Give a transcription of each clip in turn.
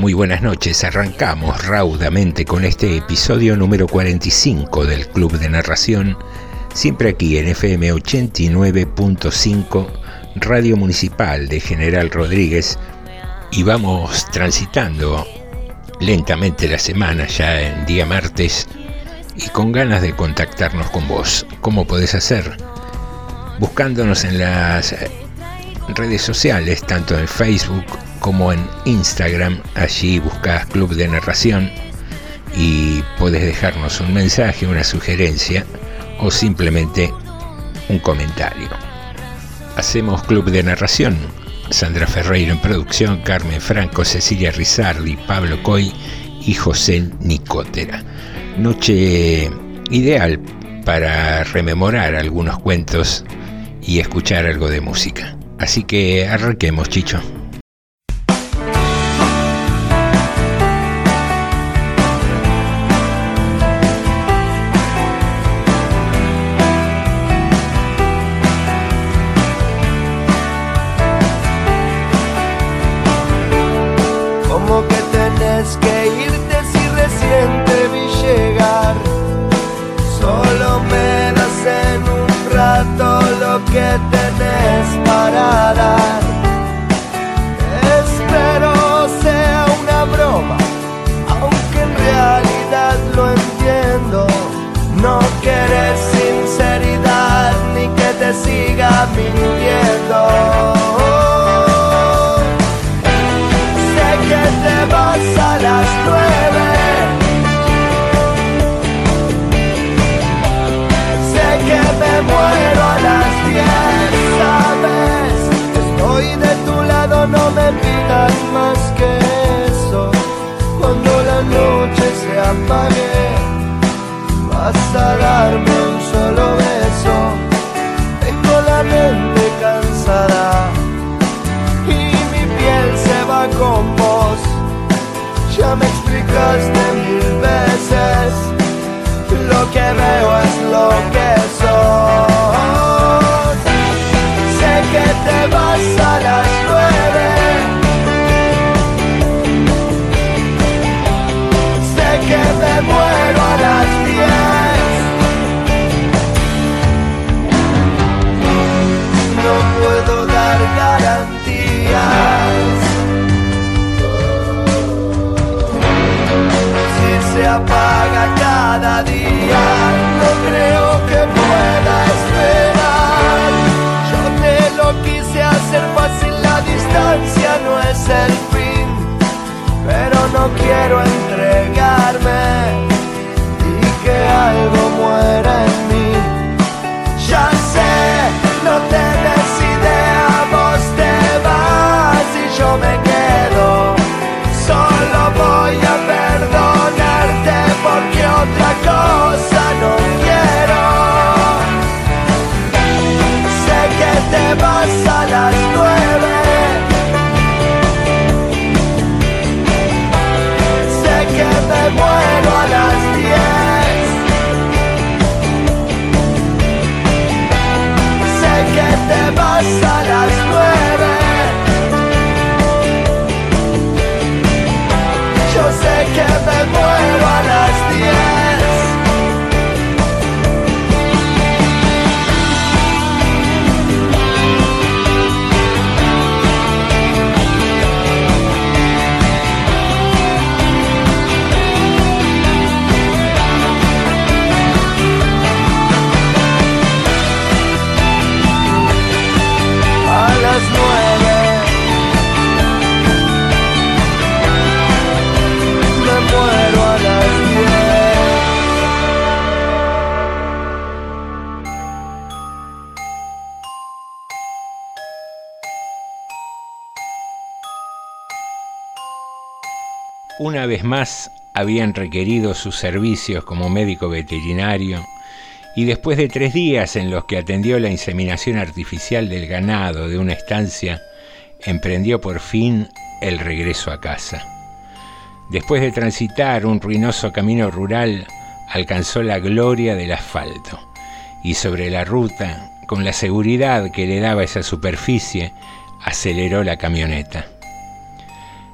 Muy, buenas noches. Arrancamos raudamente con este episodio número 45 del Club de Narración, siempre aquí en FM 89.5, Radio Municipal de General Rodríguez, y vamos transitando lentamente la semana ya en día martes y con ganas de contactarnos con vos. ¿Cómo podés hacer? Buscándonos en las redes sociales, tanto en Facebook como en Instagram. Allí buscas Club de Narración y puedes dejarnos un mensaje, una sugerencia o simplemente un comentario. Hacemos Club de Narración. Sandra Ferreiro en producción, Carmen Franco, Cecilia Rizardi, Pablo Coy y José Nicotera. Noche ideal para rememorar algunos cuentos y escuchar algo de música. Así que arranquemos, Chicho. Una vez más habían requerido sus servicios como médico veterinario y después de tres días en los que atendió la inseminación artificial del ganado de una estancia, emprendió por fin el regreso a casa. Después de transitar un ruinoso camino rural, alcanzó la gloria del asfalto y sobre la ruta, con la seguridad que le daba esa superficie, aceleró la camioneta.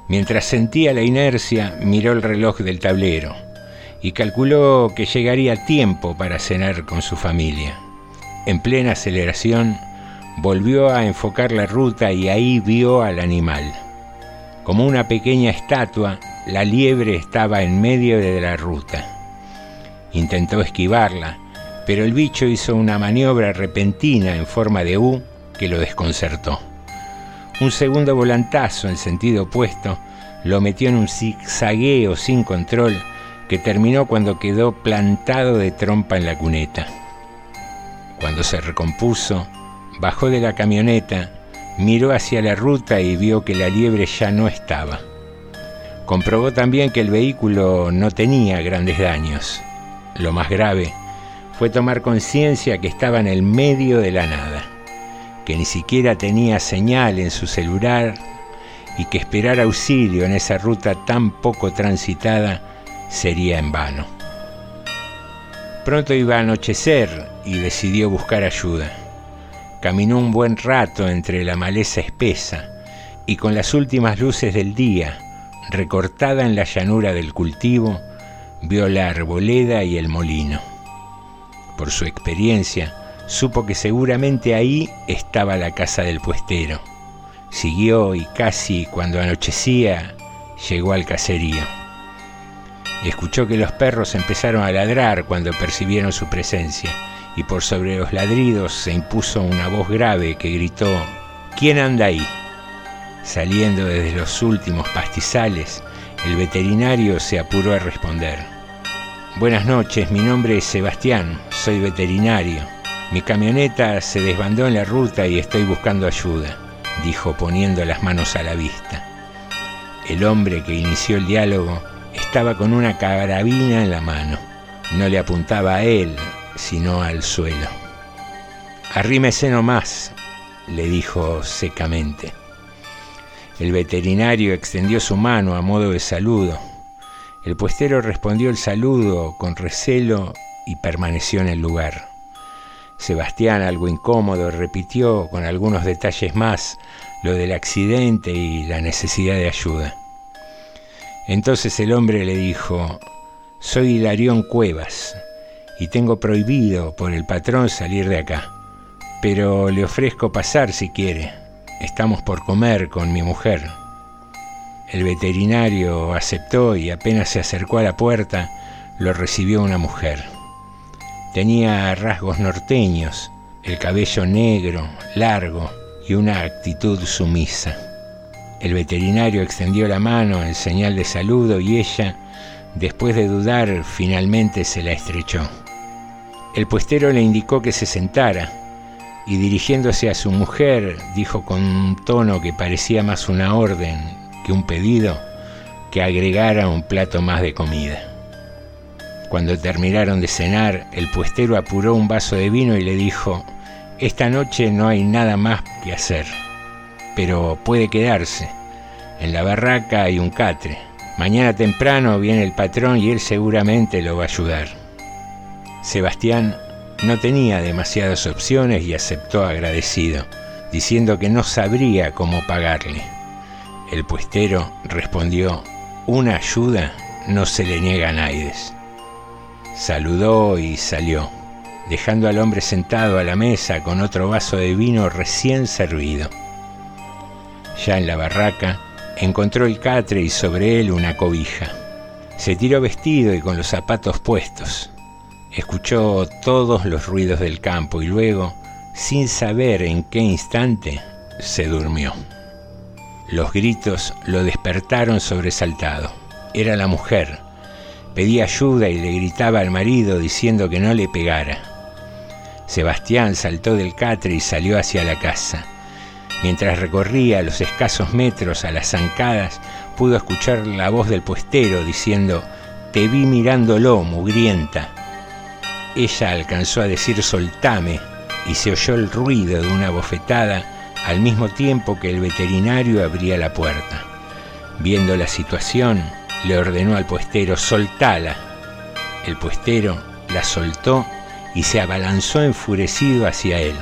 Mientras sentía la inercia, miró el reloj del tablero y calculó que llegaría a tiempo para cenar con su familia. En plena aceleración, volvió a enfocar la ruta y ahí vio al animal. Como una pequeña estatua, la liebre estaba en medio de la ruta. Intentó esquivarla, pero el bicho hizo una maniobra repentina en forma de U que lo desconcertó. Un segundo volantazo en sentido opuesto lo metió en un zigzagueo sin control que terminó cuando quedó plantado de trompa en la cuneta. Cuando se recompuso, bajó de la camioneta, miró hacia la ruta y vio que la liebre ya no estaba. Comprobó también que el vehículo no tenía grandes daños. Lo más grave fue tomar conciencia que estaba en el medio de la nada, que ni siquiera tenía señal en su celular y que esperar auxilio en esa ruta tan poco transitada sería en vano. Pronto iba a anochecer y decidió buscar ayuda. Caminó un buen rato entre la maleza espesa y con las últimas luces del día, recortada en la llanura del cultivo, vio la arboleda y el molino. Por su experiencia, supo que seguramente ahí estaba la casa del puestero. Siguió y casi cuando anochecía llegó al caserío. Escuchó que los perros empezaron a ladrar cuando percibieron su presencia y por sobre los ladridos se impuso una voz grave que gritó, ¿Quién anda ahí? Saliendo desde los últimos pastizales, el veterinario se apuró a responder. Buenas noches, mi nombre es Sebastián, soy veterinario. Mi camioneta se desbandó en la ruta y estoy buscando ayuda, dijo poniendo las manos a la vista. El hombre que inició el diálogo estaba con una carabina en la mano. No le apuntaba a él, sino al suelo. Arrímese nomás, le dijo secamente. El veterinario extendió su mano a modo de saludo. El puestero respondió el saludo con recelo y permaneció en el lugar. Sebastián, algo incómodo, repitió con algunos detalles más lo del accidente y la necesidad de ayuda. Entonces el hombre le dijo, soy Hilarión Cuevas y tengo prohibido por el patrón salir de acá, pero le ofrezco pasar si quiere. Estamos por comer con mi mujer. El veterinario aceptó y apenas se acercó a la puerta, lo recibió una mujer. Tenía rasgos norteños, el cabello negro, largo y una actitud sumisa. El veterinario extendió la mano en señal de saludo y ella, después de dudar, finalmente se la estrechó. El puestero le indicó que se sentara y dirigiéndose a su mujer dijo con un tono que parecía más una orden que un pedido que agregara un plato más de comida. Cuando terminaron de cenar, el puestero apuró un vaso de vino y le dijo, esta noche no hay nada más que hacer, pero puede quedarse. En la barraca hay un catre. Mañana temprano viene el patrón y él seguramente lo va a ayudar. Sebastián no tenía demasiadas opciones y aceptó agradecido. diciendo que no sabría cómo pagarle. El puestero respondió, una ayuda no se le niega a Naides. Saludó y salió, dejando al hombre sentado a la mesa con otro vaso de vino recién servido. Ya en la barraca encontró el catre y sobre él una cobija. Se tiró vestido y con los zapatos puestos. Escuchó todos los ruidos del campo y luego, sin saber en qué instante, se durmió. Los gritos lo despertaron sobresaltado. Era la mujer. Pedía ayuda y le gritaba al marido diciendo que no le pegara. Sebastián saltó del catre y salió hacia la casa. Mientras recorría los escasos metros a las zancadas, pudo escuchar la voz del puestero diciendo, Te vi mirándolo, mugrienta. Ella alcanzó a decir soltame y se oyó el ruido de una bofetada al mismo tiempo que el veterinario abría la puerta. Viendo la situación, le ordenó al puestero soltala. El puestero la soltó y se abalanzó enfurecido hacia él.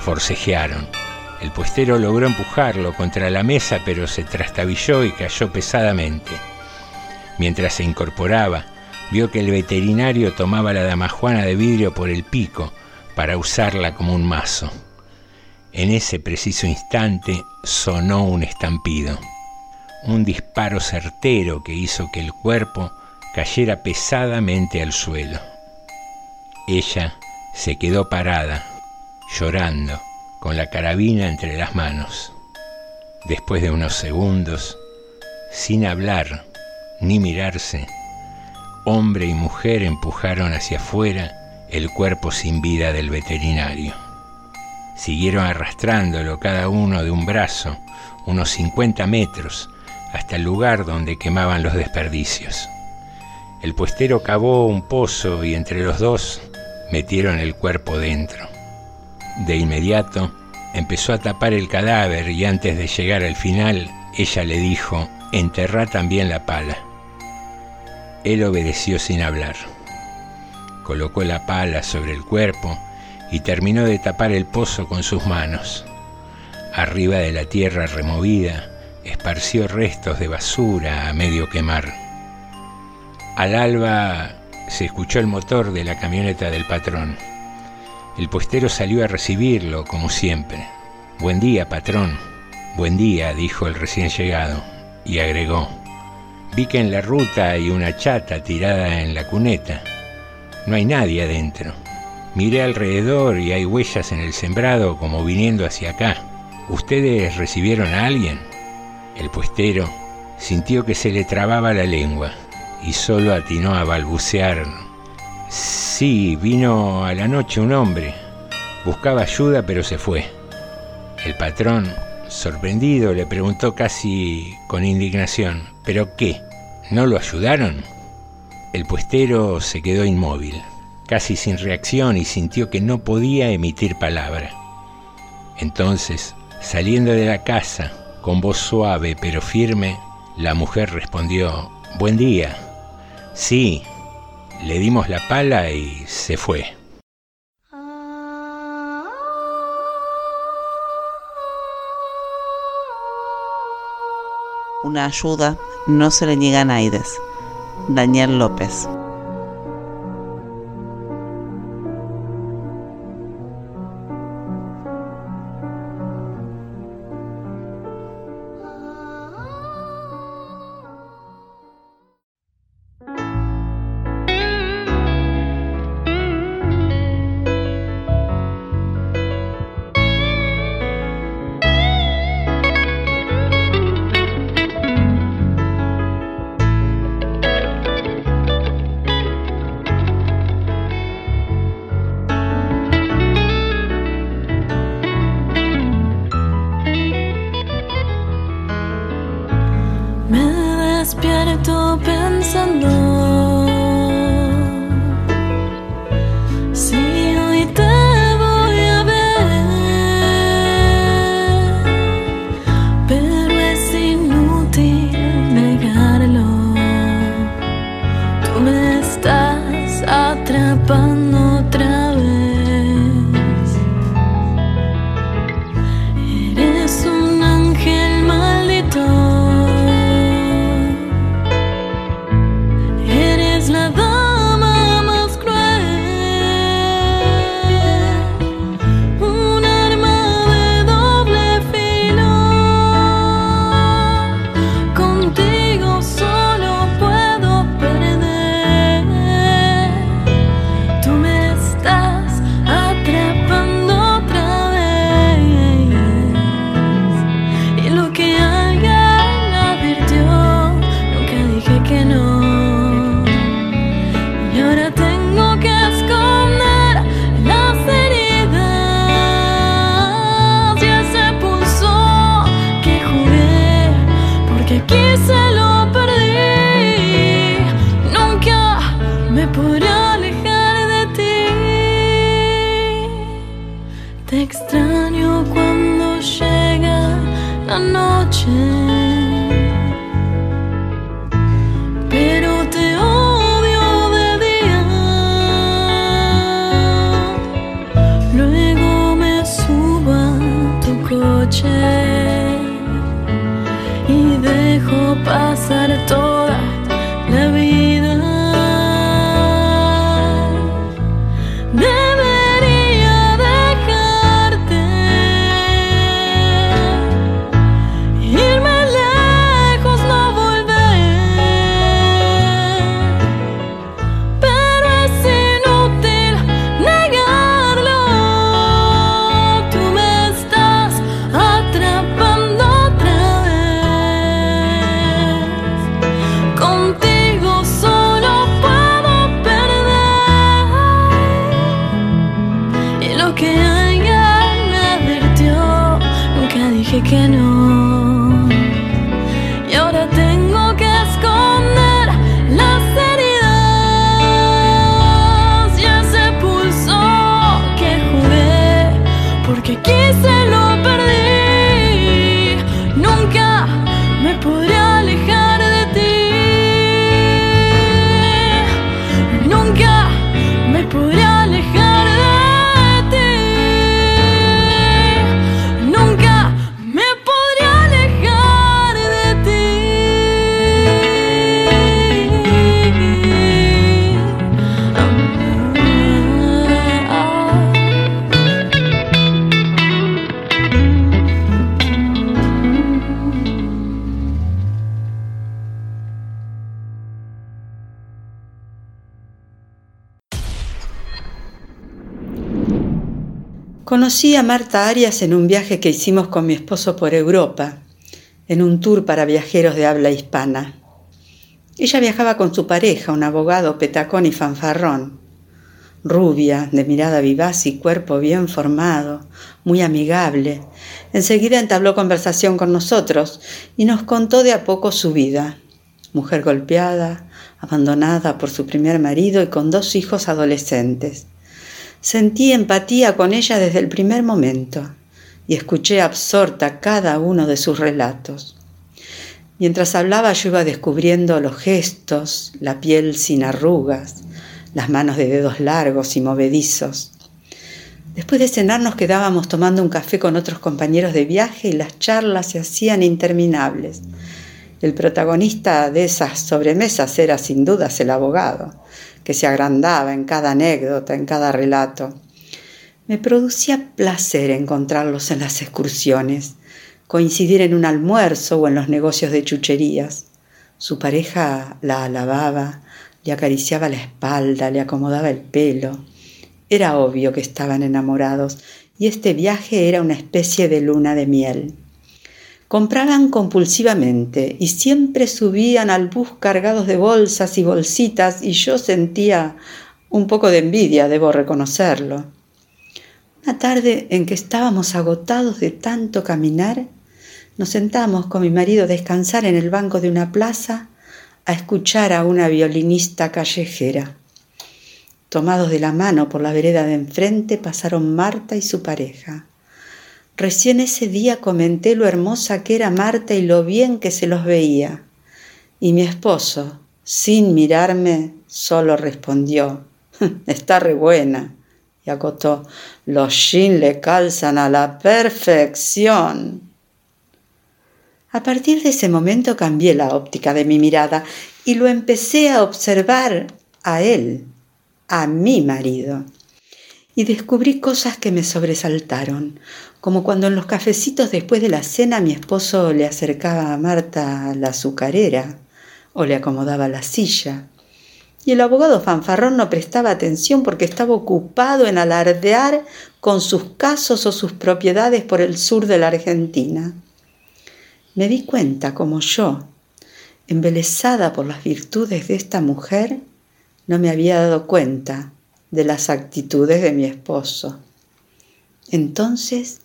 Forcejearon. El puestero logró empujarlo contra la mesa, pero se trastabilló y cayó pesadamente. Mientras se incorporaba, vio que el veterinario tomaba la damajuana de vidrio por el pico para usarla como un mazo. En ese preciso instante sonó un estampido, un disparo certero que hizo que el cuerpo cayera pesadamente al suelo. Ella se quedó parada, llorando, con la carabina entre las manos. Después de unos segundos, sin hablar ni mirarse, hombre y mujer empujaron hacia afuera el cuerpo sin vida del veterinario. Siguieron arrastrándolo cada uno de un brazo, unos 50 metros, hasta el lugar donde quemaban los desperdicios. El puestero cavó un pozo y entre los dos metieron el cuerpo dentro. De inmediato empezó a tapar el cadáver y antes de llegar al final, ella le dijo, enterrá también la pala. Él obedeció sin hablar. Colocó la pala sobre el cuerpo y terminó de tapar el pozo con sus manos. Arriba de la tierra removida, esparció restos de basura a medio quemar. Al alba se escuchó el motor de la camioneta del patrón. El puestero salió a recibirlo, como siempre. Buen día, patrón. Buen día, dijo el recién llegado, y agregó. Vi que en la ruta hay una chata tirada en la cuneta. No hay nadie adentro. Miré alrededor y hay huellas en el sembrado como viniendo hacia acá. ¿Ustedes recibieron a alguien? El puestero sintió que se le trababa la lengua y solo atinó a balbucear. Sí, vino a la noche un hombre. Buscaba ayuda pero se fue. El patrón, sorprendido, le preguntó casi con indignación, ¿pero qué? ¿No lo ayudaron? El puestero se quedó inmóvil casi sin reacción y sintió que no podía emitir palabra. Entonces, saliendo de la casa, con voz suave pero firme, la mujer respondió, Buen día. Sí, le dimos la pala y se fue. Una ayuda no se le niega a Naides. Daniel López. Conocí a Marta Arias en un viaje que hicimos con mi esposo por Europa, en un tour para viajeros de habla hispana. Ella viajaba con su pareja, un abogado petacón y fanfarrón, rubia, de mirada vivaz y cuerpo bien formado, muy amigable. Enseguida entabló conversación con nosotros y nos contó de a poco su vida. Mujer golpeada, abandonada por su primer marido y con dos hijos adolescentes. Sentí empatía con ella desde el primer momento y escuché absorta cada uno de sus relatos. Mientras hablaba yo iba descubriendo los gestos, la piel sin arrugas, las manos de dedos largos y movedizos. Después de cenar nos quedábamos tomando un café con otros compañeros de viaje y las charlas se hacían interminables. El protagonista de esas sobremesas era sin dudas el abogado, que se agrandaba en cada anécdota, en cada relato. Me producía placer encontrarlos en las excursiones, coincidir en un almuerzo o en los negocios de chucherías. Su pareja la alababa, le acariciaba la espalda, le acomodaba el pelo. Era obvio que estaban enamorados y este viaje era una especie de luna de miel. Compraban compulsivamente y siempre subían al bus cargados de bolsas y bolsitas y yo sentía un poco de envidia, debo reconocerlo. Una tarde en que estábamos agotados de tanto caminar, nos sentamos con mi marido a descansar en el banco de una plaza a escuchar a una violinista callejera. Tomados de la mano por la vereda de enfrente pasaron Marta y su pareja. Recién ese día comenté lo hermosa que era Marta y lo bien que se los veía. Y mi esposo, sin mirarme, solo respondió, está re buena. Y acotó, los jeans le calzan a la perfección. A partir de ese momento cambié la óptica de mi mirada y lo empecé a observar a él, a mi marido. Y descubrí cosas que me sobresaltaron, como cuando en los cafecitos después de la cena mi esposo le acercaba a Marta la azucarera o le acomodaba la silla. Y el abogado fanfarrón no prestaba atención porque estaba ocupado en alardear con sus casos o sus propiedades por el sur de la Argentina. Me di cuenta como yo, embelesada por las virtudes de esta mujer, no me había dado cuenta de las actitudes de mi esposo. Entonces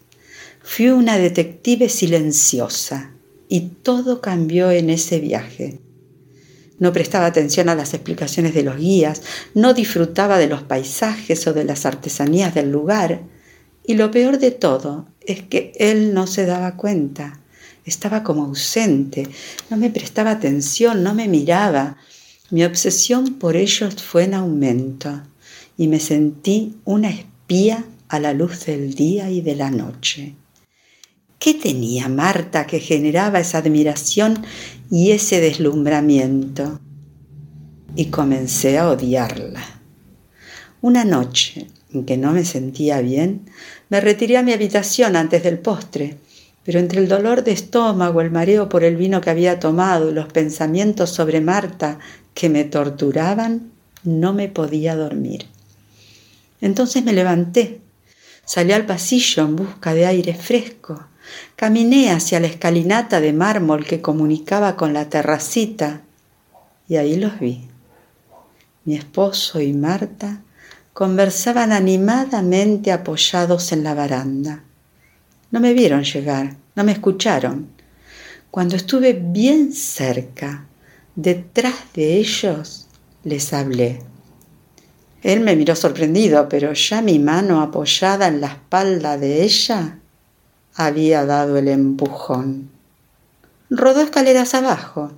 fui una detective silenciosa y todo cambió en ese viaje. No prestaba atención a las explicaciones de los guías, no disfrutaba de los paisajes o de las artesanías del lugar. Y lo peor de todo es que él no se daba cuenta. Estaba como ausente, no me prestaba atención, no me miraba. Mi obsesión por ellos fue en aumento y me sentí una espía a la luz del día y de la noche. ¿Qué tenía Marta que generaba esa admiración y ese deslumbramiento? Y comencé a odiarla. Una noche en que no me sentía bien, me retiré a mi habitación antes del postre, pero entre el dolor de estómago, el mareo por el vino que había tomado y los pensamientos sobre Marta que me torturaban, no me podía dormir. Entonces me levanté, salí al pasillo en busca de aire fresco Caminé hacia la escalinata de mármol que comunicaba con la terracita y ahí los vi. Mi esposo y Marta conversaban animadamente apoyados en la baranda. No me vieron llegar, no me escucharon. Cuando estuve bien cerca, detrás de ellos, les hablé. Él me miró sorprendido, pero ya mi mano apoyada en la espalda de ella había dado el empujón. Rodó escaleras abajo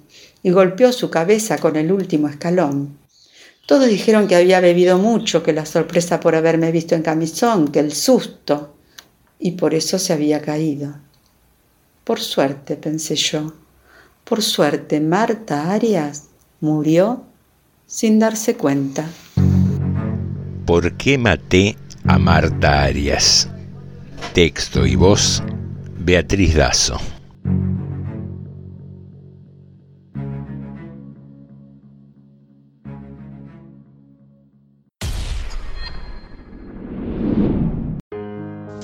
y golpeó su cabeza con el último escalón. Todos dijeron que había bebido mucho, que la sorpresa por haberme visto en camisón, que el susto, y por eso se había caído. Por suerte, pensé yo, por suerte Marta Arias murió sin darse cuenta. ¿Por qué maté a Marta Arias? Texto y voz, Beatriz Dazo.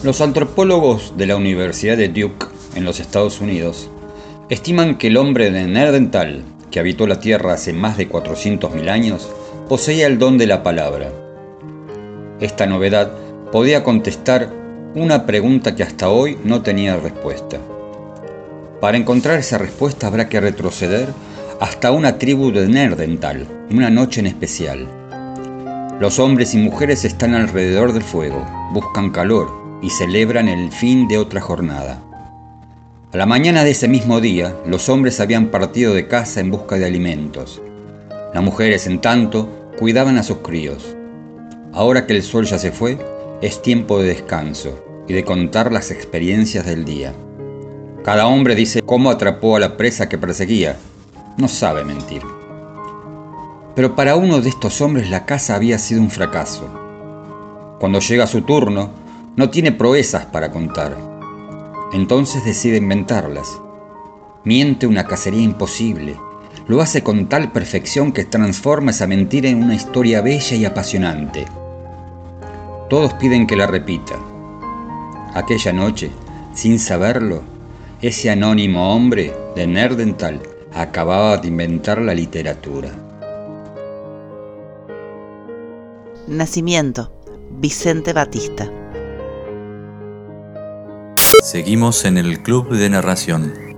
Los antropólogos de la Universidad de Duke en los Estados Unidos estiman que el hombre de Nerdental, que habitó la Tierra hace más de 400.000 años, poseía el don de la palabra. Esta novedad podía contestar una pregunta que hasta hoy no tenía respuesta. Para encontrar esa respuesta habrá que retroceder hasta una tribu de Nerdental, una noche en especial. Los hombres y mujeres están alrededor del fuego, buscan calor y celebran el fin de otra jornada. A la mañana de ese mismo día, los hombres habían partido de casa en busca de alimentos. Las mujeres, en tanto, cuidaban a sus críos. Ahora que el sol ya se fue, es tiempo de descanso y de contar las experiencias del día. Cada hombre dice cómo atrapó a la presa que perseguía. No sabe mentir. Pero para uno de estos hombres la caza había sido un fracaso. Cuando llega su turno, no tiene proezas para contar. Entonces decide inventarlas. Miente una cacería imposible. Lo hace con tal perfección que transforma esa mentira en una historia bella y apasionante. Todos piden que la repita. Aquella noche, sin saberlo, ese anónimo hombre de Nerdental acababa de inventar la literatura. Nacimiento, Vicente Batista. Seguimos en el Club de Narración.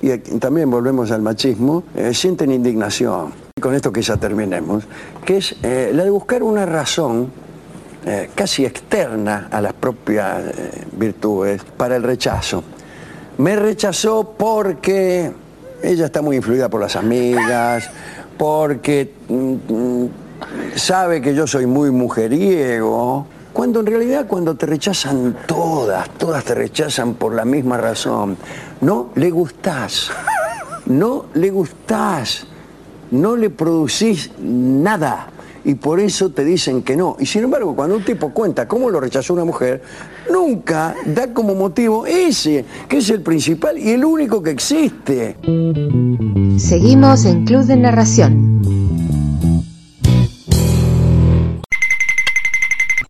Y también volvemos al machismo, eh, sienten indignación. Con esto que ya terminemos, que es eh, la de buscar una razón eh, casi externa a las propias virtudes para el rechazo. Me rechazó porque ella está muy influida por las amigas, porque mm, sabe que yo soy muy mujeriego, cuando en realidad cuando te rechazan todas, todas te rechazan por la misma razón, no le gustás, no le gustás, no le producís nada y por eso te dicen que no. Y sin embargo, cuando un tipo cuenta cómo lo rechazó una mujer, nunca da como motivo ese, que es el principal y el único que existe. Seguimos en Club de Narración.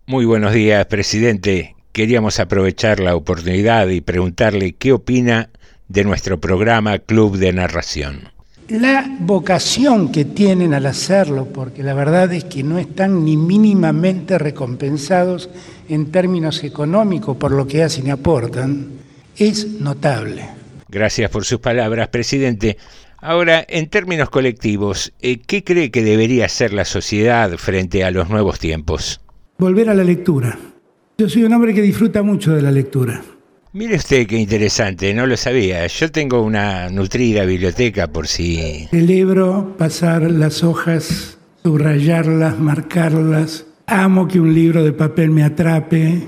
Muy buenos días, presidente. Queríamos aprovechar la oportunidad y preguntarle qué opina de nuestro programa Club de Narración. La vocación que tienen al hacerlo, porque la verdad es que no están ni mínimamente recompensados en términos económicos por lo que hacen y aportan, es notable. Gracias por sus palabras, presidente. Ahora, en términos colectivos, eh, ¿qué cree que debería hacer la sociedad frente a los nuevos tiempos? Volver a la lectura. Yo soy un hombre que disfruta mucho de la lectura. Mire usted qué interesante, no lo sabía. Yo tengo una nutrida biblioteca por si... Celebro pasar las hojas, subrayarlas, marcarlas. Amo que un libro de papel me atrape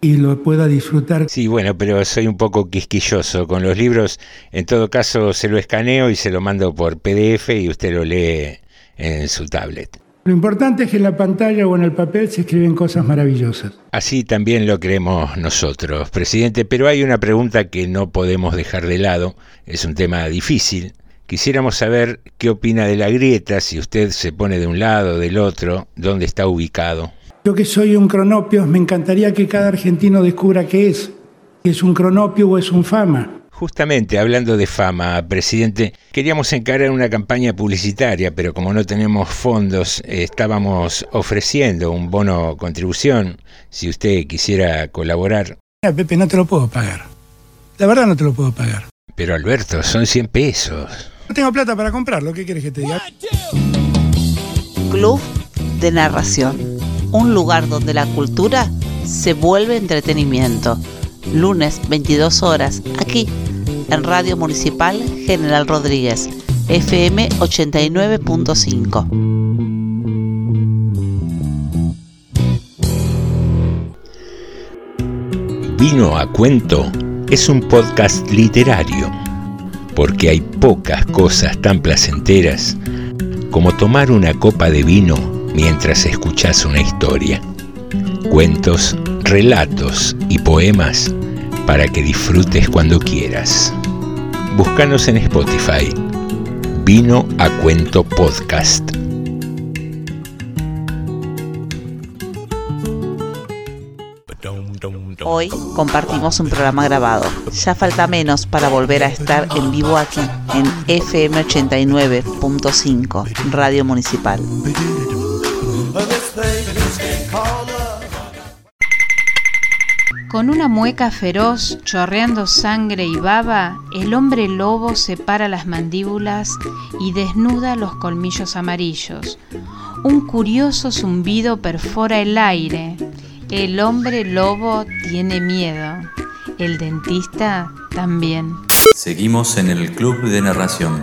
y lo pueda disfrutar. Sí, bueno, pero soy un poco quisquilloso. Con los libros, en todo caso, se lo escaneo y se lo mando por PDF y usted lo lee en su tablet. Lo importante es que en la pantalla o en el papel se escriben cosas maravillosas. Así también lo creemos nosotros, presidente, pero hay una pregunta que no podemos dejar de lado, es un tema difícil. Quisiéramos saber qué opina de la grieta, si usted se pone de un lado o del otro, dónde está ubicado. Yo que soy un cronopio, me encantaría que cada argentino descubra qué es, si es un cronopio o es un fama. Justamente, hablando de fama, presidente, queríamos encarar una campaña publicitaria, pero como no tenemos fondos, eh, estábamos ofreciendo un bono contribución, si usted quisiera colaborar. Mira, Pepe, no te lo puedo pagar. La verdad no te lo puedo pagar. Pero Alberto, son 100 pesos. No tengo plata para comprarlo, ¿qué quieres que te diga? Club de Narración. Un lugar donde la cultura se vuelve entretenimiento. Lunes, 22 horas, aquí, en Radio Municipal General Rodríguez, FM 89.5. Vino a cuento es un podcast literario, porque hay pocas cosas tan placenteras como tomar una copa de vino mientras escuchas una historia. Cuentos, relatos y poemas para que disfrutes cuando quieras. Búscanos en Spotify. Vino a cuento podcast. Hoy compartimos un programa grabado. Ya falta menos para volver a estar en vivo aquí, en FM 89.5, Radio Municipal. Con una mueca feroz, chorreando sangre y baba, el hombre lobo separa las mandíbulas y desnuda los colmillos amarillos. Un curioso zumbido perfora el aire. El hombre lobo tiene miedo. El dentista también. Seguimos en el Club de Narración.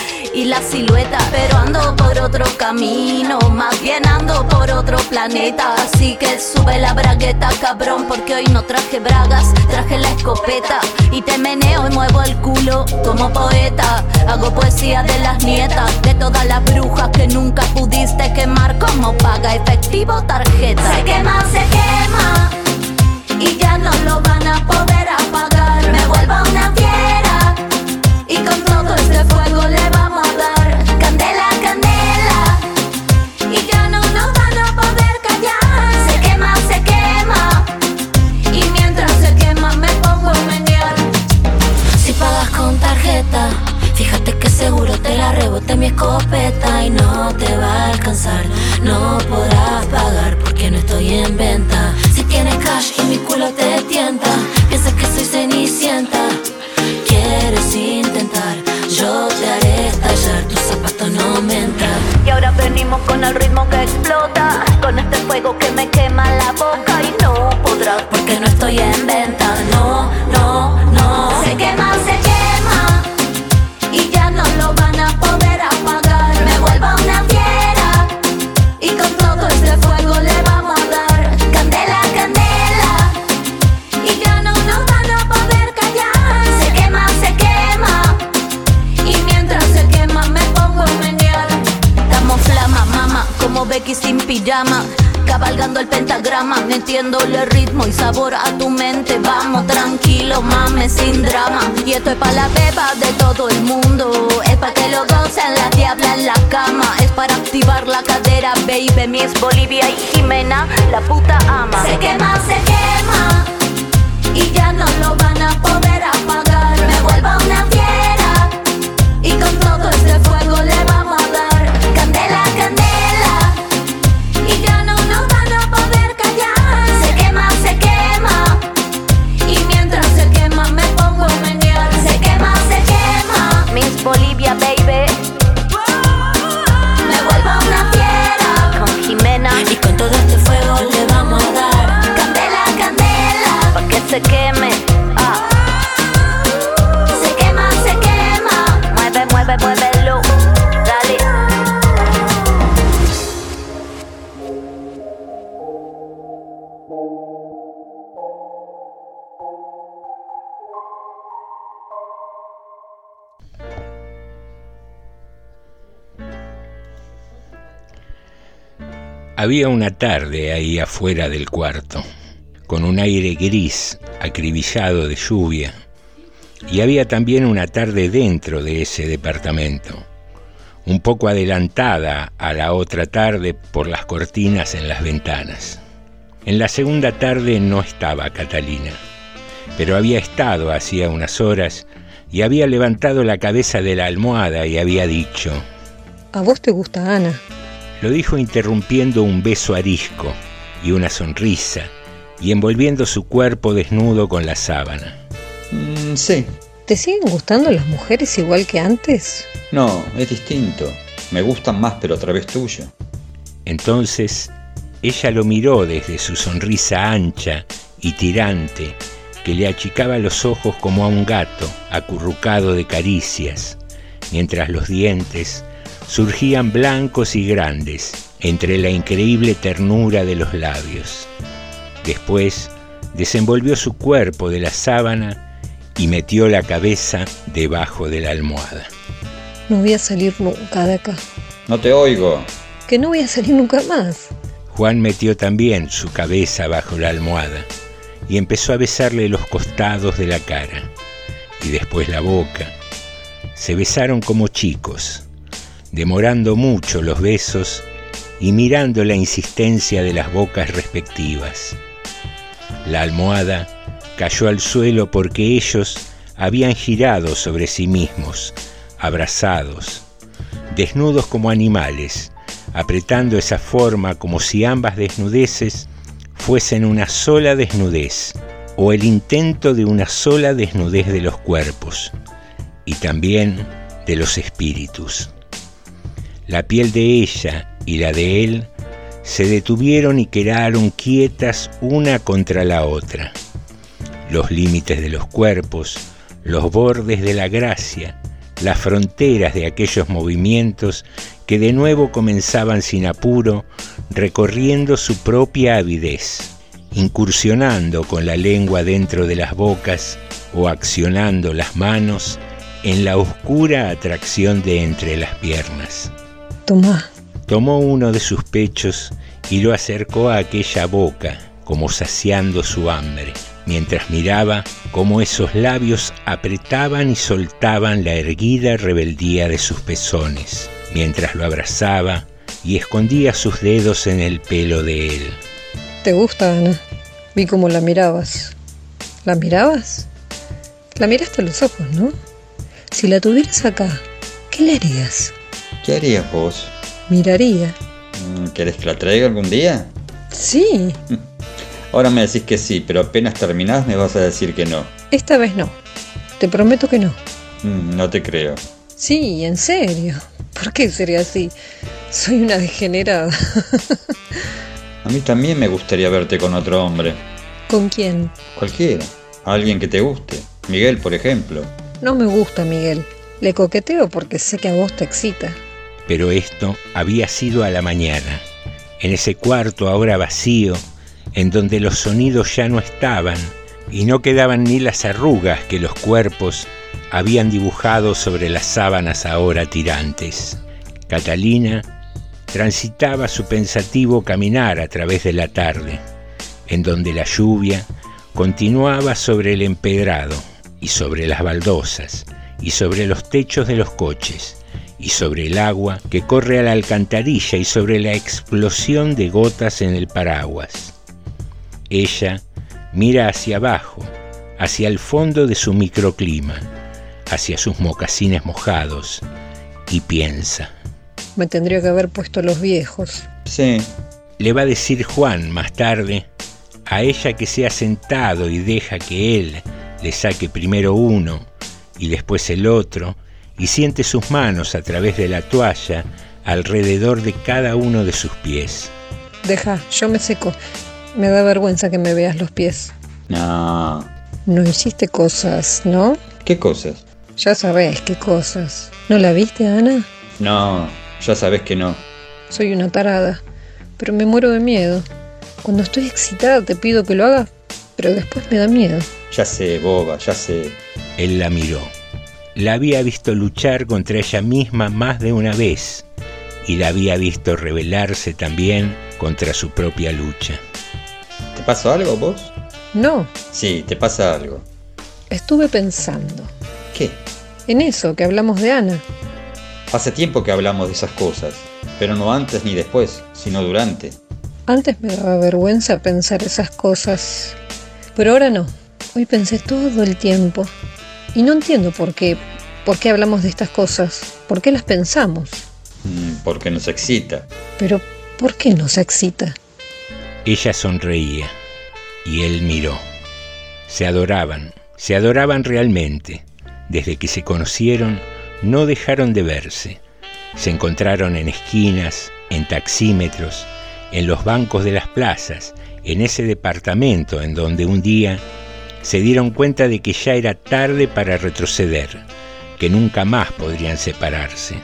y la silueta. Pero ando por otro camino, más bien ando por otro planeta. Así que sube la bragueta, cabrón, porque hoy no traje bragas, traje la escopeta. Y te meneo y muevo el culo como poeta. Hago poesía de las nietas, de todas las brujas que nunca pudiste quemar como paga efectivo tarjeta. Se quema, se quema y ya no lo van a poder apagar. Me vuelvo una fiera y con todo este fuego rebote mi escopeta y no te va a alcanzar. No podrás pagar porque no estoy en venta. Si tienes cash y mi culo te tienta, piensas que soy cenicienta. Quieres intentar, yo te haré estallar, tus zapatos no me entran. Y ahora venimos con el ritmo que explota, con este fuego que me quema la boca y no podrás porque no estoy en venta. No, Cabalgando el pentagrama, metiéndole ritmo y sabor a tu mente. Vamos tranquilo, mames, sin drama. Y esto es para la beba de todo el mundo. Es para que lo gocen la diabla en la cama. Es para activar la cadera, baby. Mi es Bolivia y Jimena, la puta ama. Se quema, se quema. Y ya no lo van a poder apagar. Me vuelvo una Había una tarde ahí afuera del cuarto, con un aire gris, acribillado de lluvia, y había también una tarde dentro de ese departamento, un poco adelantada a la otra tarde por las cortinas en las ventanas. En la segunda tarde no estaba Catalina, pero había estado hacía unas horas y había levantado la cabeza de la almohada y había dicho, A vos te gusta Ana. Lo dijo interrumpiendo un beso arisco y una sonrisa y envolviendo su cuerpo desnudo con la sábana. Mm, sí. ¿Te siguen gustando las mujeres igual que antes? No, es distinto. Me gustan más, pero a través tuyo. Entonces ella lo miró desde su sonrisa ancha y tirante que le achicaba los ojos como a un gato acurrucado de caricias, mientras los dientes surgían blancos y grandes entre la increíble ternura de los labios. Después desenvolvió su cuerpo de la sábana y metió la cabeza debajo de la almohada. No voy a salir nunca de acá. No te oigo. Que no voy a salir nunca más. Juan metió también su cabeza bajo la almohada y empezó a besarle los costados de la cara y después la boca. Se besaron como chicos, demorando mucho los besos y mirando la insistencia de las bocas respectivas. La almohada cayó al suelo porque ellos habían girado sobre sí mismos, abrazados, desnudos como animales, apretando esa forma como si ambas desnudeces fuesen una sola desnudez, o el intento de una sola desnudez de los cuerpos, y también de los espíritus. La piel de ella y la de él se detuvieron y quedaron quietas una contra la otra. los límites de los cuerpos, los bordes de la gracia, las fronteras de aquellos movimientos que de nuevo comenzaban sin apuro, recorriendo su propia avidez, incursionando con la lengua dentro de las bocas o accionando las manos en la oscura atracción de entre las piernas. Tomó uno de sus pechos y lo acercó a aquella boca, como saciando su hambre, mientras miraba cómo esos labios apretaban y soltaban la erguida rebeldía de sus pezones, mientras lo abrazaba y escondía sus dedos en el pelo de él. ¿Te gusta, Ana? Vi cómo la mirabas. ¿La mirabas? La miraste a los ojos, ¿no? Si la tuvieras acá, ¿qué le harías? ¿Qué harías vos? Miraría. Mm, ¿Querés que la traiga algún día? Sí. Ahora me decís que sí, pero apenas terminás me vas a decir que no. Esta vez no. Te prometo que no. Mm, no te creo. Sí, en serio. ¿Por qué sería así? Soy una degenerada. A mí también me gustaría verte con otro hombre. ¿Con quién? Cualquiera. Alguien que te guste. Miguel, por ejemplo. No me gusta Miguel. Le coqueteo porque sé que a vos te excita. Pero esto había sido a la mañana, en ese cuarto ahora vacío, en donde los sonidos ya no estaban y no quedaban ni las arrugas que los cuerpos habían dibujado sobre las sábanas ahora tirantes. Catalina transitaba su pensativo caminar a través de la tarde, en donde la lluvia continuaba sobre el empedrado y sobre las baldosas y sobre los techos de los coches y sobre el agua que corre a la alcantarilla y sobre la explosión de gotas en el paraguas. Ella mira hacia abajo, hacia el fondo de su microclima, hacia sus mocasines mojados y piensa. Me tendría que haber puesto los viejos. Sí. Le va a decir Juan más tarde a ella que se ha sentado y deja que él le saque primero uno y después el otro y siente sus manos a través de la toalla alrededor de cada uno de sus pies. Deja, yo me seco. Me da vergüenza que me veas los pies. No. No hiciste cosas, ¿no? ¿Qué cosas? Ya sabes qué cosas. ¿No la viste, Ana? No, ya sabes que no. Soy una tarada, pero me muero de miedo. Cuando estoy excitada te pido que lo hagas, pero después me da miedo. Ya sé, boba, ya sé. Él la miró. La había visto luchar contra ella misma más de una vez y la había visto rebelarse también contra su propia lucha. ¿Te pasa algo vos? No, Sí, te pasa algo. estuve pensando. ¿Qué? En eso que hablamos de Ana. Hace tiempo que hablamos de esas cosas, pero no antes ni después, sino durante. Antes me daba vergüenza pensar esas cosas, pero ahora no. Hoy pensé todo el tiempo. Y no entiendo por qué. ¿Por qué hablamos de estas cosas? ¿Por qué las pensamos? Mm, Porque nos excita. Pero, ¿por qué nos excita? Ella sonreía y él miró. Se adoraban, se adoraban realmente. Desde que se conocieron, no dejaron de verse. Se encontraron en esquinas, en taxímetros, en los bancos de las plazas, en ese departamento en donde un día se dieron cuenta de que ya era tarde para retroceder, que nunca más podrían separarse.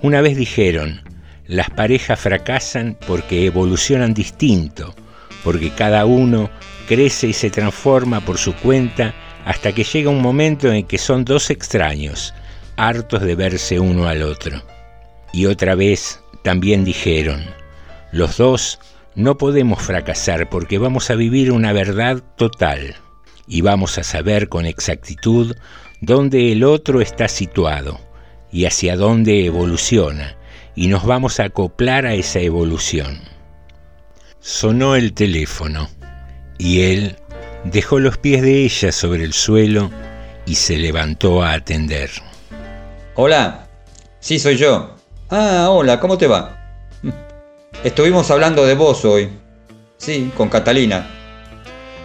Una vez dijeron, las parejas fracasan porque evolucionan distinto, porque cada uno crece y se transforma por su cuenta hasta que llega un momento en que son dos extraños, hartos de verse uno al otro. Y otra vez también dijeron, los dos no podemos fracasar porque vamos a vivir una verdad total y vamos a saber con exactitud dónde el otro está situado y hacia dónde evoluciona y nos vamos a acoplar a esa evolución. Sonó el teléfono y él dejó los pies de ella sobre el suelo y se levantó a atender. Hola. Sí, soy yo. Ah, hola, ¿cómo te va? Estuvimos hablando de vos hoy. Sí, con Catalina.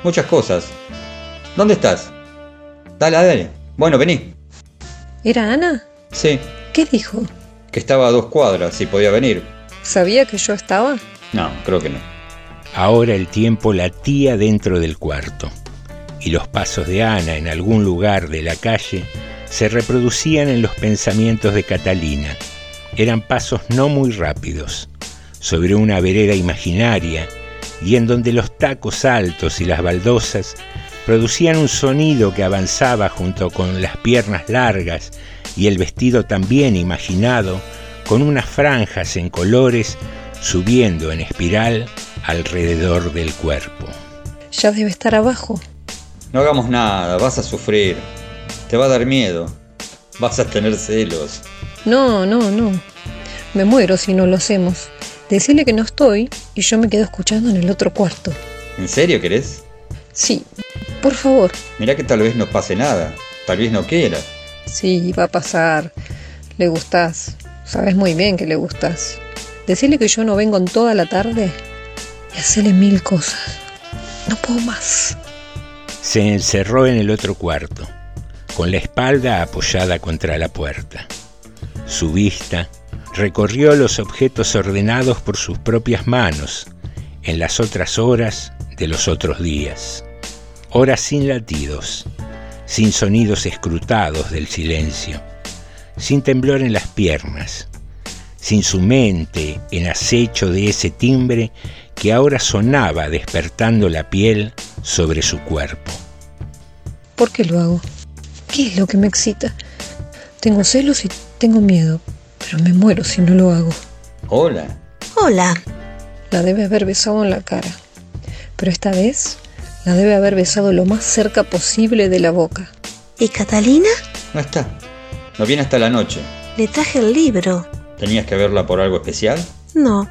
Muchas cosas. ¿Dónde estás? Dale, dale. Bueno, vení. ¿Era Ana? Sí, ¿Qué dijo? que estaba a dos cuadras y podía venir. ¿Sabía que yo estaba? No, creo que no. Ahora el tiempo latía dentro del cuarto y los pasos de Ana en algún lugar de la calle se reproducían en los pensamientos de Catalina. Eran pasos no muy rápidos, sobre una vereda imaginaria y en donde los tacos altos y las baldosas producían un sonido que avanzaba junto con las piernas largas y el vestido también imaginado, con unas franjas en colores subiendo en espiral alrededor del cuerpo. Ya debe estar abajo. No hagamos nada, vas a sufrir. Te va a dar miedo. Vas a tener celos. No, no, no. Me muero si no lo hacemos. Decirle que no estoy y yo me quedo escuchando en el otro cuarto. ¿En serio querés? Sí, por favor. Mirá que tal vez no pase nada. Tal vez no quiera. Sí, va a pasar. Le gustás. Sabes muy bien que le gustás. Decirle que yo no vengo en toda la tarde y hacerle mil cosas. No puedo más. Se encerró en el otro cuarto, con la espalda apoyada contra la puerta. Su vista recorrió los objetos ordenados por sus propias manos en las otras horas de los otros días. Horas sin latidos, sin sonidos escrutados del silencio, sin temblor en las piernas, sin su mente en acecho de ese timbre que ahora sonaba despertando la piel sobre su cuerpo. ¿Por qué lo hago? ¿Qué es lo que me excita? Tengo celos y tengo miedo, pero me muero si no lo hago. Hola. Hola. La debe haber besado en la cara, pero esta vez la debe haber besado lo más cerca posible de la boca. ¿Y Catalina? No está. No viene hasta la noche. Le traje el libro. ¿Tenías que verla por algo especial? No,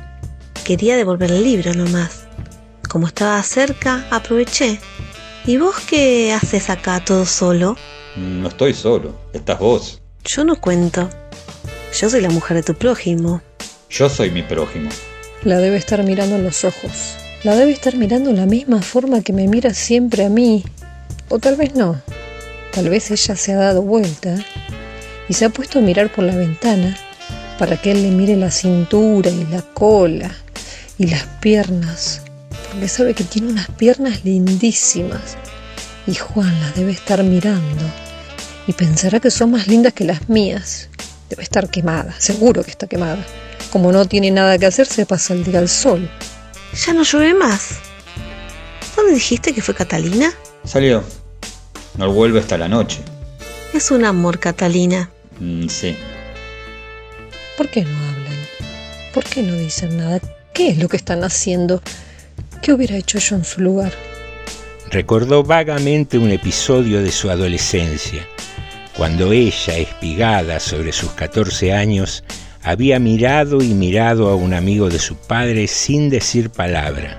quería devolver el libro nomás. Como estaba cerca, aproveché. ¿Y vos qué haces acá todo solo? No estoy solo, estás vos. Yo no cuento. Yo soy la mujer de tu prójimo. Yo soy mi prójimo. La debe estar mirando en los ojos. La debe estar mirando en la misma forma que me mira siempre a mí. O tal vez no. Tal vez ella se ha dado vuelta y se ha puesto a mirar por la ventana para que él le mire la cintura y la cola y las piernas, porque sabe que tiene unas piernas lindísimas. Y Juan las debe estar mirando y pensará que son más lindas que las mías. Debe estar quemada, seguro que está quemada. Como no tiene nada que hacer, se pasa el día al sol. Ya no llueve más. ¿Dónde dijiste que fue Catalina? Salió. No vuelve hasta la noche. Es un amor, Catalina. Mm, sí. ¿Por qué no hablan? ¿Por qué no dicen nada? ¿Qué es lo que están haciendo? ¿Qué hubiera hecho yo en su lugar? Recordó vagamente un episodio de su adolescencia, cuando ella, espigada sobre sus 14 años, había mirado y mirado a un amigo de su padre sin decir palabra,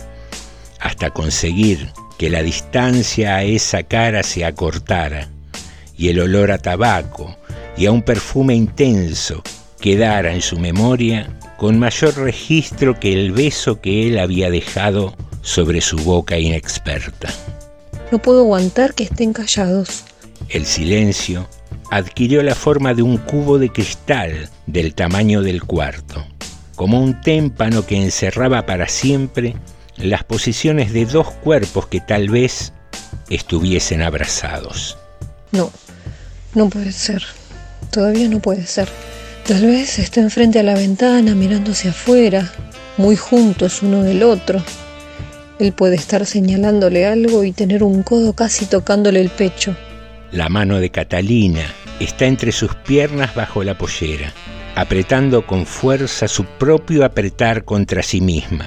hasta conseguir que la distancia a esa cara se acortara y el olor a tabaco y a un perfume intenso quedara en su memoria con mayor registro que el beso que él había dejado sobre su boca inexperta. No puedo aguantar que estén callados. El silencio adquirió la forma de un cubo de cristal del tamaño del cuarto, como un témpano que encerraba para siempre las posiciones de dos cuerpos que tal vez estuviesen abrazados. No, no puede ser. Todavía no puede ser. Tal vez estén frente a la ventana mirándose afuera, muy juntos uno del otro. Él puede estar señalándole algo y tener un codo casi tocándole el pecho. La mano de Catalina está entre sus piernas bajo la pollera, apretando con fuerza su propio apretar contra sí misma,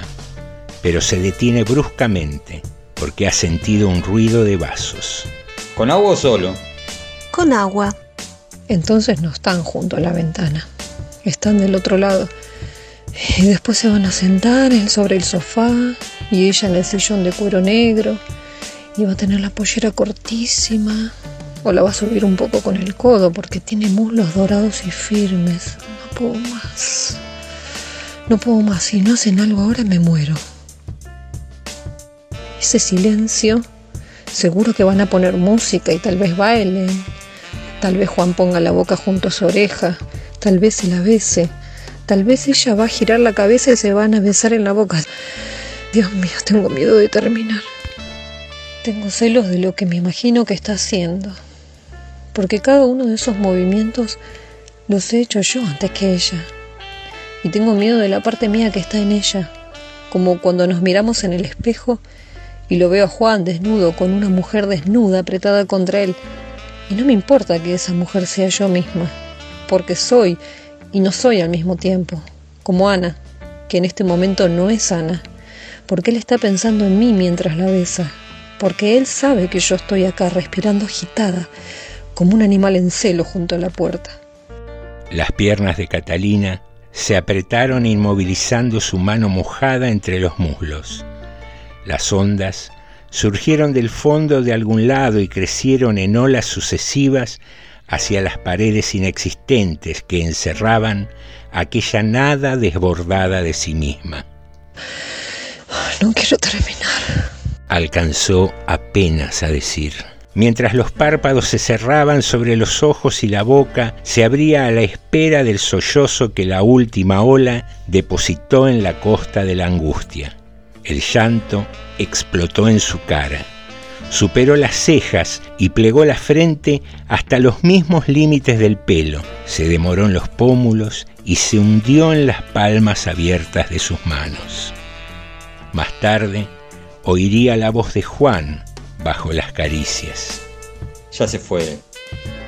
pero se detiene bruscamente porque ha sentido un ruido de vasos. ¿Con agua o solo? Con agua. Entonces no están junto a la ventana, están del otro lado. Y después se van a sentar él sobre el sofá y ella en el sillón de cuero negro. Y va a tener la pollera cortísima. O la va a subir un poco con el codo porque tiene muslos dorados y firmes. No puedo más. No puedo más. Si no hacen algo ahora me muero. Ese silencio. Seguro que van a poner música y tal vez bailen. Tal vez Juan ponga la boca junto a su oreja. Tal vez se la bese. Tal vez ella va a girar la cabeza y se van a besar en la boca. Dios mío, tengo miedo de terminar. Tengo celos de lo que me imagino que está haciendo, porque cada uno de esos movimientos los he hecho yo antes que ella. Y tengo miedo de la parte mía que está en ella, como cuando nos miramos en el espejo y lo veo a Juan desnudo con una mujer desnuda apretada contra él. Y no me importa que esa mujer sea yo misma, porque soy y no soy al mismo tiempo, como Ana, que en este momento no es Ana, porque él está pensando en mí mientras la besa, porque él sabe que yo estoy acá respirando agitada, como un animal en celo junto a la puerta. Las piernas de Catalina se apretaron inmovilizando su mano mojada entre los muslos. Las ondas surgieron del fondo de algún lado y crecieron en olas sucesivas hacia las paredes inexistentes que encerraban aquella nada desbordada de sí misma. No quiero terminar. Alcanzó apenas a decir. Mientras los párpados se cerraban sobre los ojos y la boca, se abría a la espera del sollozo que la última ola depositó en la costa de la angustia. El llanto explotó en su cara, superó las cejas y plegó la frente hasta los mismos límites del pelo, se demoró en los pómulos y se hundió en las palmas abiertas de sus manos. Más tarde, oiría la voz de Juan, bajo las caricias. Ya se fue.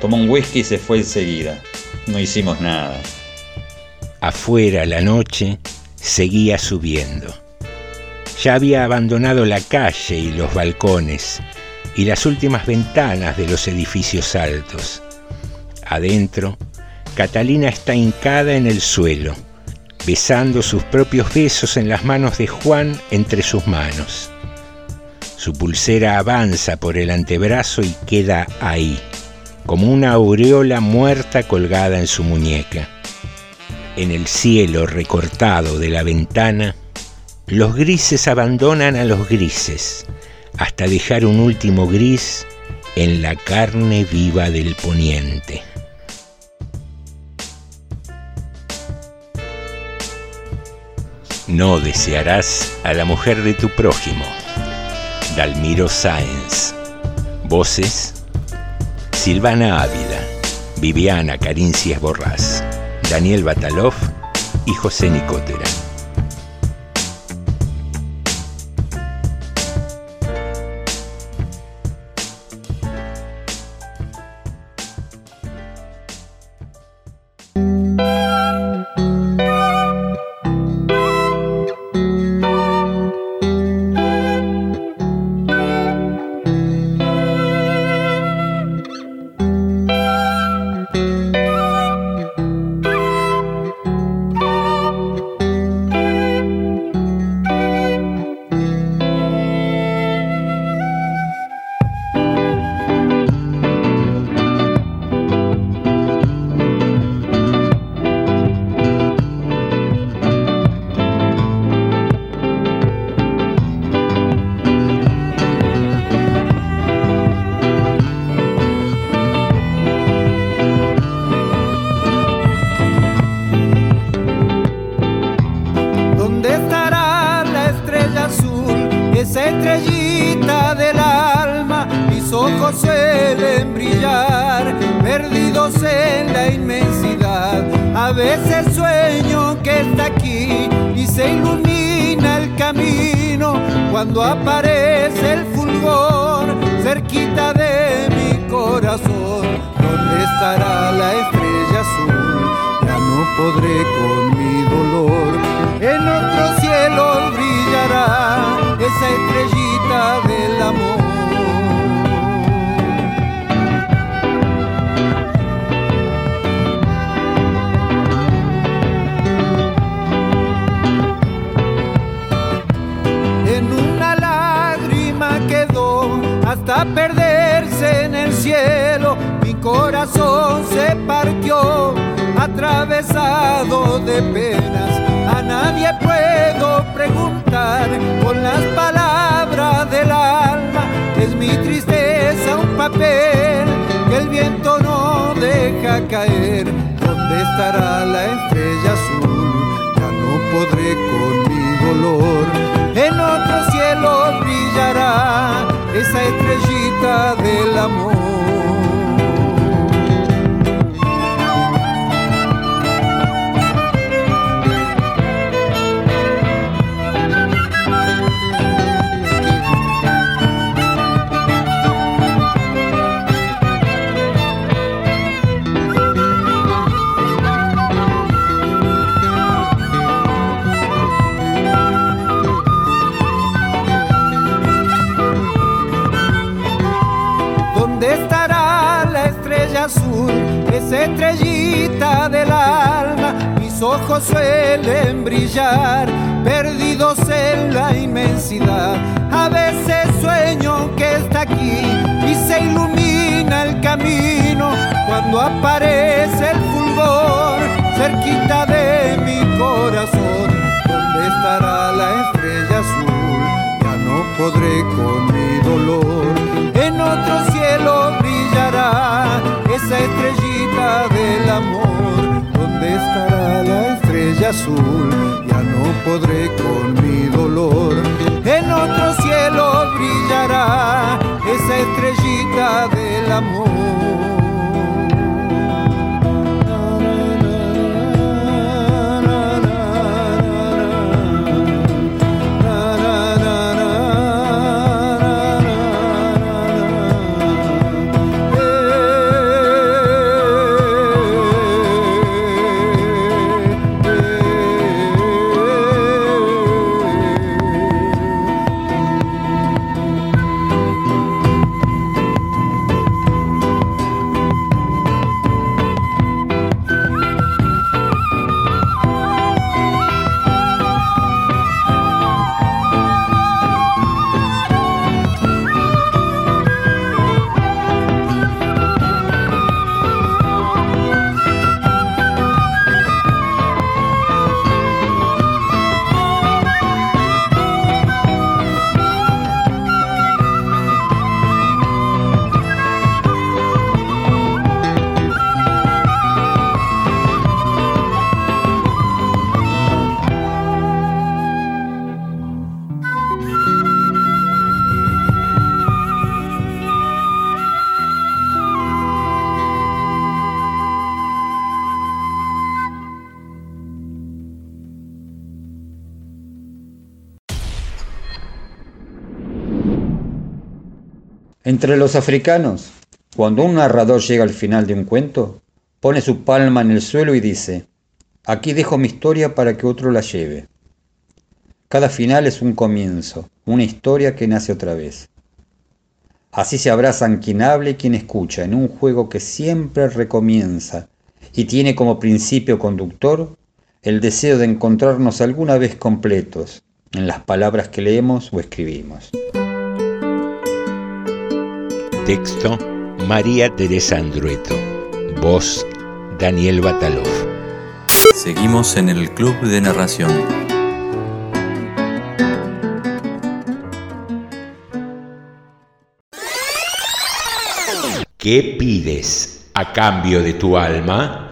Tomó un whisky y se fue enseguida. No hicimos nada. Afuera la noche seguía subiendo. Ya había abandonado la calle y los balcones y las últimas ventanas de los edificios altos. Adentro, Catalina está hincada en el suelo, besando sus propios besos en las manos de Juan entre sus manos. Su pulsera avanza por el antebrazo y queda ahí, como una aureola muerta colgada en su muñeca. En el cielo recortado de la ventana, los grises abandonan a los grises, hasta dejar un último gris en la carne viva del poniente. No desearás a la mujer de tu prójimo. Dalmiro Sáenz. Voces: Silvana Ávila, Viviana Carincias Borrás, Daniel Batalov y José Nicotera. Entre los africanos, cuando un narrador llega al final de un cuento, pone su palma en el suelo y dice, aquí dejo mi historia para que otro la lleve. Cada final es un comienzo, una historia que nace otra vez. Así se abrazan quien habla y quien escucha en un juego que siempre recomienza y tiene como principio conductor el deseo de encontrarnos alguna vez completos en las palabras que leemos o escribimos. Texto María Teresa Andrueto. Voz Daniel Batalov. Seguimos en el Club de Narración. ¿Qué pides a cambio de tu alma?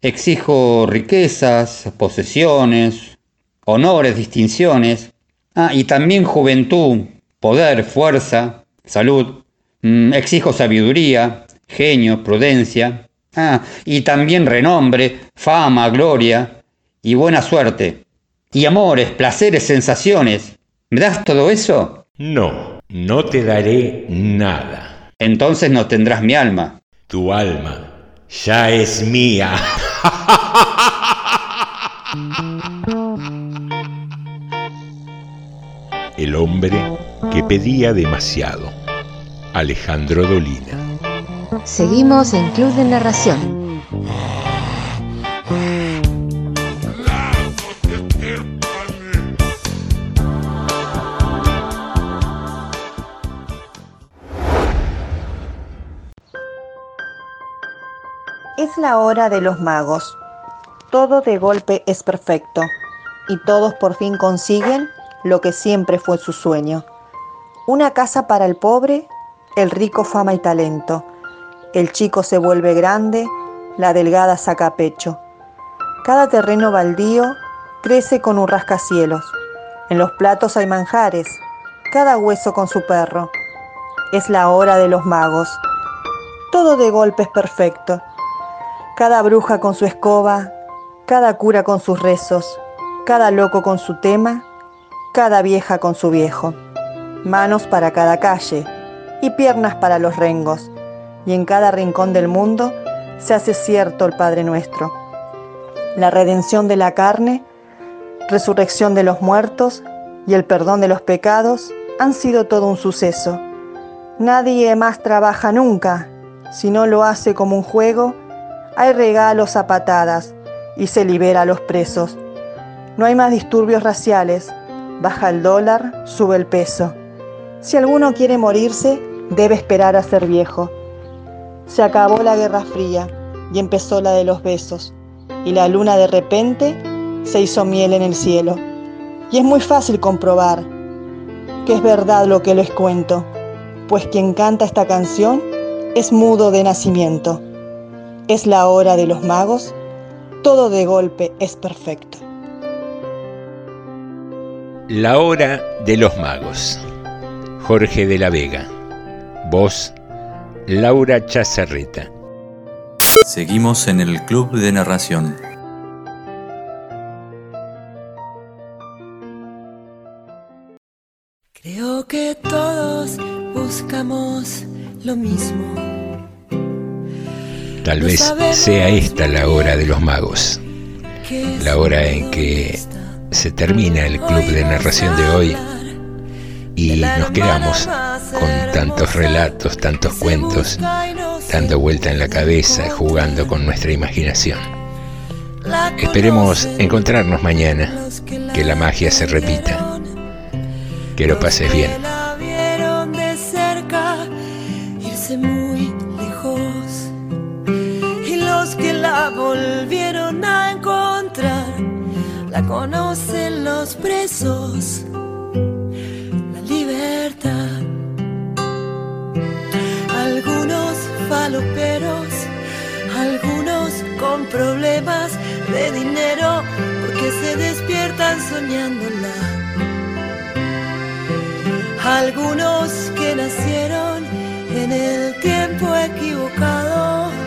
Exijo riquezas, posesiones, honores, distinciones, ah, y también juventud, poder, fuerza, salud. Mm, exijo sabiduría, genio, prudencia, ah, y también renombre, fama, gloria y buena suerte. Y amores, placeres, sensaciones. ¿Me das todo eso? No, no te daré nada. Entonces no tendrás mi alma. Tu alma ya es mía. El hombre que pedía demasiado. Alejandro Dolina. Seguimos en Club de Narración. Es la hora de los magos. Todo de golpe es perfecto y todos por fin consiguen lo que siempre fue su sueño. Una casa para el pobre, el rico fama y talento. El chico se vuelve grande, la delgada saca pecho. Cada terreno baldío crece con un rascacielos. En los platos hay manjares, cada hueso con su perro. Es la hora de los magos. Todo de golpe es perfecto. Cada bruja con su escoba, cada cura con sus rezos, cada loco con su tema, cada vieja con su viejo. Manos para cada calle y piernas para los rengos. Y en cada rincón del mundo se hace cierto el Padre nuestro. La redención de la carne, resurrección de los muertos y el perdón de los pecados han sido todo un suceso. Nadie más trabaja nunca, si no lo hace como un juego, hay regalos a patadas y se libera a los presos. No hay más disturbios raciales, baja el dólar, sube el peso. Si alguno quiere morirse, debe esperar a ser viejo. Se acabó la Guerra Fría y empezó la de los besos, y la luna de repente se hizo miel en el cielo. Y es muy fácil comprobar que es verdad lo que les cuento, pues quien canta esta canción es mudo de nacimiento. Es la hora de los magos, todo de golpe es perfecto. La hora de los magos. Jorge de la Vega. Voz Laura Chazarreta. Seguimos en el Club de Narración. Creo que todos buscamos lo mismo. Tal vez sea esta la hora de los magos. La hora en que se termina el club de narración de hoy y nos quedamos con tantos relatos, tantos cuentos, dando vuelta en la cabeza, jugando con nuestra imaginación. Esperemos encontrarnos mañana, que la magia se repita. Que lo pases bien. La vieron de cerca irse muy lejos y los que la volvieron a encontrar la conocen los presos. Algunos faloperos, algunos con problemas de dinero porque se despiertan soñándola. Algunos que nacieron en el tiempo equivocado.